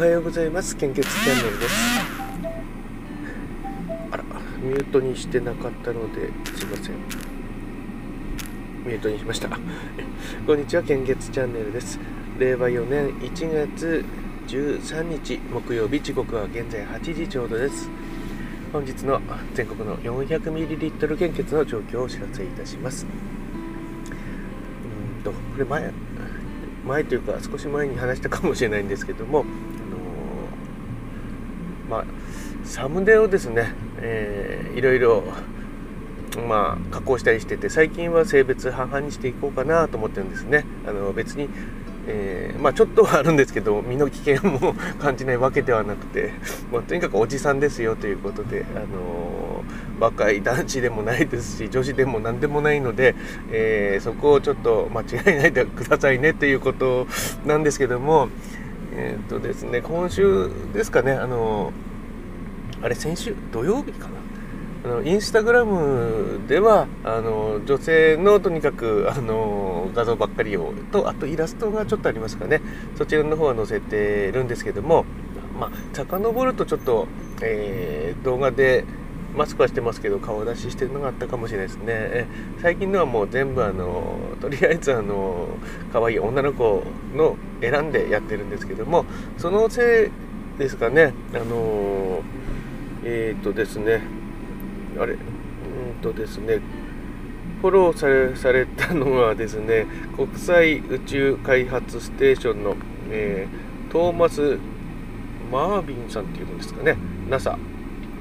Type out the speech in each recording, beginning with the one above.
おはようございます。献血チャンネルです。あらミュートにしてなかったのですいません。ミュートにしました。こんにちは献血チャンネルです。令和4年1月13日木曜日時刻は現在8時ちょうどです。本日の全国の 400ml 献血の状況をお知らせいたします。うんとこれ前前というか少し前に話したかもしれないんですけども、まあ、サムネをですね、えー、いろいろ、まあ、加工したりしてて最近は性別半々にしていこうかなと思ってるんですね。あの別にえー、まあ、ちょっとはあるんですけど身の危険も感じないわけではなくて、まあ、とにかくおじさんですよということで、あのー、若い男子でもないですし女子でも何でもないので、えー、そこをちょっと間違えないでくださいねということなんですけども、えっとですね、今週ですかね、あのあれ先週土曜日かな。あのインスタグラムではあの女性のとにかくあの画像ばっかりをとあとイラストがちょっとありますかね。そちらの方は載せてるんですけどもまあ遡るとちょっと、えー、動画でマスクはしてますけど顔出ししてるのがあったかもしれないですね。最近のはもう全部あのとりあえずあの可愛い女の子の選んでやってるんですけどもそのせいですかね。あのえっ、とですねあれ？うんとですねフォローされされたのはですね国際宇宙開発ステーションの、えー、トーマス・マービンさんっていうんですかね。NASA、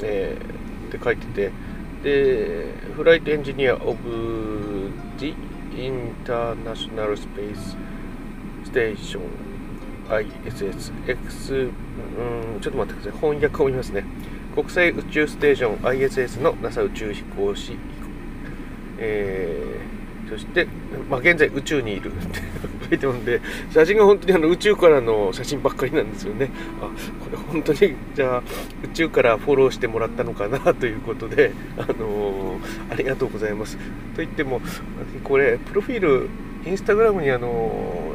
えー、って書いててでフライトエンジニア・オブ・ジ・インターナショナル・スペース・ステーション ISSX うんちょっと待ってください。翻訳を見ますね。国際宇宙ステーション ISS の NASA 宇宙飛行士、えー、そして、まあ、現在宇宙にいる。っ て書いてるんで写真が本当にあの宇宙からの写真ばっかりなんですよね。あこれ本当にじゃあ宇宙からフォローしてもらったのかなということで、あのー、ありがとうございます。と言ってもこれプロフィールインスタグラムにあのー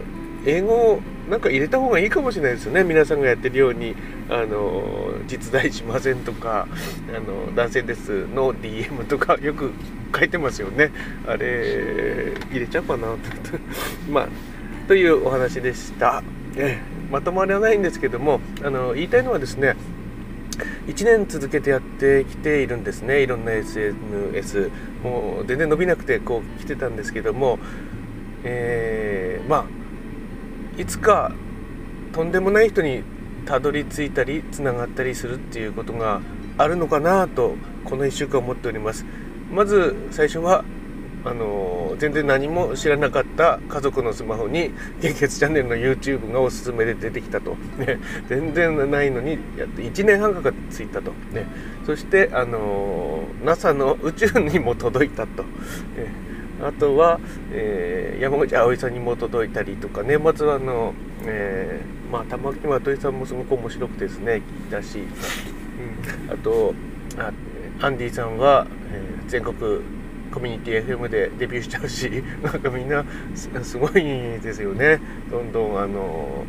英語なんか入れた方がいいかもしれないですよね。皆さんがやってるようにあの実在しませんとかあの男性ですの DM とかよく書いてますよね。あれ入れちゃうかなと まあというお話でした、えまとまらないんですけどもあの言いたいのはですね1年続けてやってきているんですね。いろんな SNS もう全然伸びなくてこう来てたんですけどもえー、まあいつかとんでもない人にたどり着いたりつながったりするっていうことがあるのかなとこの1週間思っております。まず最初はあの全然何も知らなかった家族のスマホに献血チャンネルの YouTube がおすすめで出てきたと、ね、全然ないのにやって1年半かかってついたと、ね、そしてあの NASA の宇宙にも届いたと、ね。あとは、えー、山口葵さんにも届いたりとか年末はあの、えー、まあ玉木まといさんもすごく面白くてですね聞いたし、うん、あとあアンディさんは、えー、全国コミュニティ FM でデビューしちゃうしなんかみんなすごいですよね。どんどんあの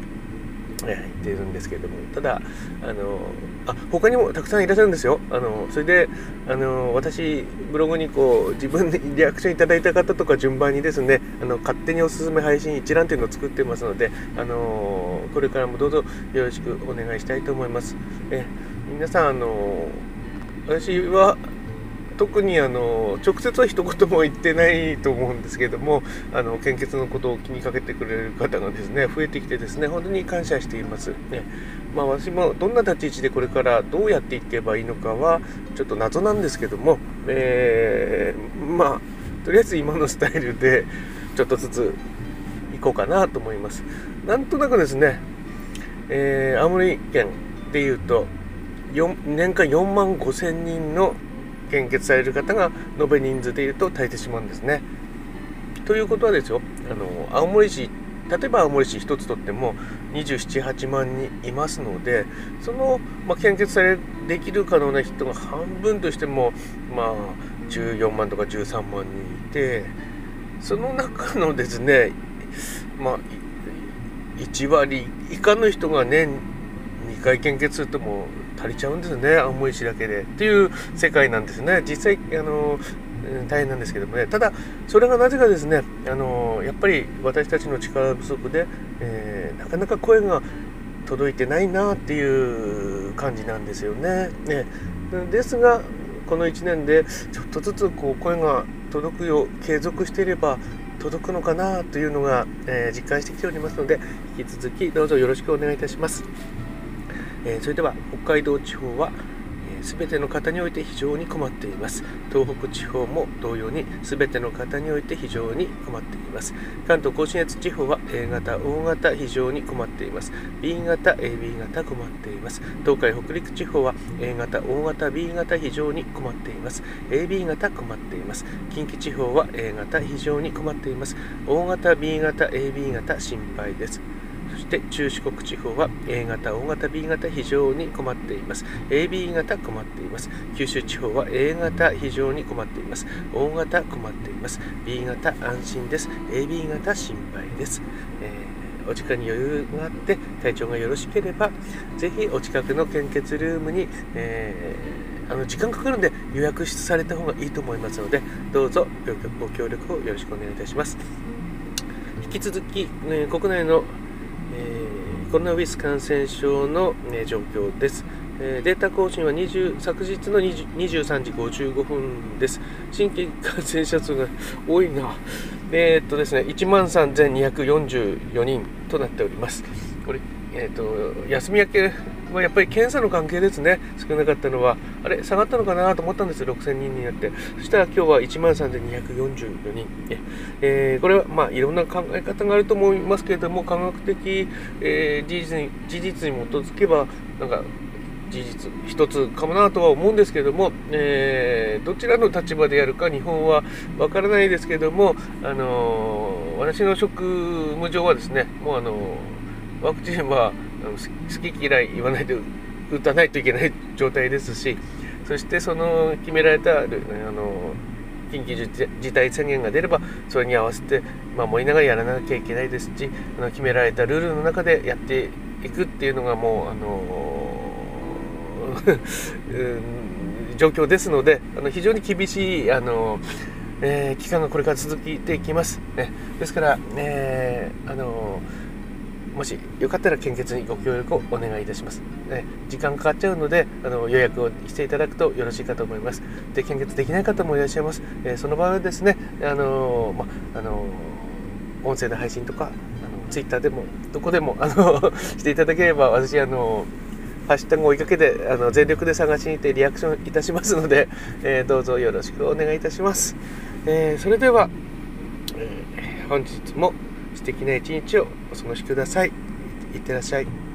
言っているんですけれども。ただあのあ他にもたくさんいらっしゃるんですよ。あのそれであの私ブログにこう自分でリアクションいただいた方とか順番にですねあの勝手におすすめ配信一覧というのを作ってますのであのこれからもどうぞよろしくお願いしたいと思います。え皆さんあの私は特にあの直接は一言も言ってないと思うんですけどもあの献血のことを気にかけてくれる方がですね増えてきてですね本当に感謝しています、ね。まあ、私もどんな立ち位置でこれからどうやっていけばいいのかはちょっと謎なんですけども、えー、まあとりあえず今のスタイルでちょっとずつ行こうかなと思います。なんとなくですね、えー、青森県でいうと年間4万5千人の献血される方が延べ人数でいると足りてしまうんですね。ということはですよあの青森市例えば青森市1つとっても278万人いますのでその、まあ、献血されできる可能な人が半分としても、まあ、14万とか13万人いてその中のですね、まあ、1割以下の人が年2回献血するとも足りちゃうんですね青森市だけでっていう世界なんですね実際あの大変なんですけどもねただそれがなぜかですねあのやっぱり私たちの力不足で、えー、なかなか声が届いてないなっていう感じなんですよね。ねですがこの1年でちょっとずつこう声が届くよう継続していれば届くのかなというのが、えー、実感してきておりますので引き続きどうぞよろしくお願いいたします。え、それでは北海道地方は全ての方において非常に困っています。東北地方も同様に全ての方において非常に困っています。関東甲信越地方は A 型 O 型非常に困っています。B 型 AB 型困っています。東海北陸地方は A 型 O 型 B 型非常に困っています。AB 型困っています。近畿地方は A 型非常に困っています。O 型 B 型 AB 型心配です。そして中四国地方は A 型、O 型、B 型非常に困っています。AB 型困っています。九州地方は A 型非常に困っています。O 型困っています。B 型安心です。AB 型心配です。えー、お時間に余裕があって体調がよろしければぜひお近くの献血ルームに、えー、あの時間かかるんで予約された方がいいと思いますのでどうぞご協力をよろしくお願いいたします。引き続き、ね、国内の、コロナウイルス感染症の、ね、状況です。えー、データ更新は20昨日の23時55分です。新規感染者数が多いな。えー、っとですね、1万3244人となっております。これ、えー、っと、休み明けはやっぱり検査の関係ですね、少なかったのは、あれ、下がったのかなと思ったんですよ、6000人になって、そしたら今日は1万3244人、えー、これはまあいろんな考え方があると思いますけれども、科学的、えー、事実に事実に基づけば、なんか事実一つかもなとは思うんですけども、えー、どちらの立場でやるか日本はわからないですけども、あのー、私の職務上はですねもうあのー、ワクチンは好き嫌い言わないで打たないといけない状態ですしそしてその決められたあの緊急事態宣言が出ればそれに合わせて守りながらやらなきゃいけないですしあの決められたルールの中でやっていくっていうのがもうあの 状況ですのであの非常に厳しいあの、えー、期間がこれから続いていきます。ね、ですから、えー、あのもしよかったら献血にご協力をお願いいたします。ね、時間かかっちゃうのであの予約をしていただくとよろしいかと思います。で献血できない方もいらっしゃいます。え、その場合はですね、あのまあの音声の配信とかあのツイッターでもどこでもあの していただければ私あのハッシュタグを追いかけてあの全力で探しに行ってリアクションいたしますので、えー、どうぞよろしくお願いいたします。えー、それでは、えー、本日も敵な一日をお過ごしください。いってらっしゃい。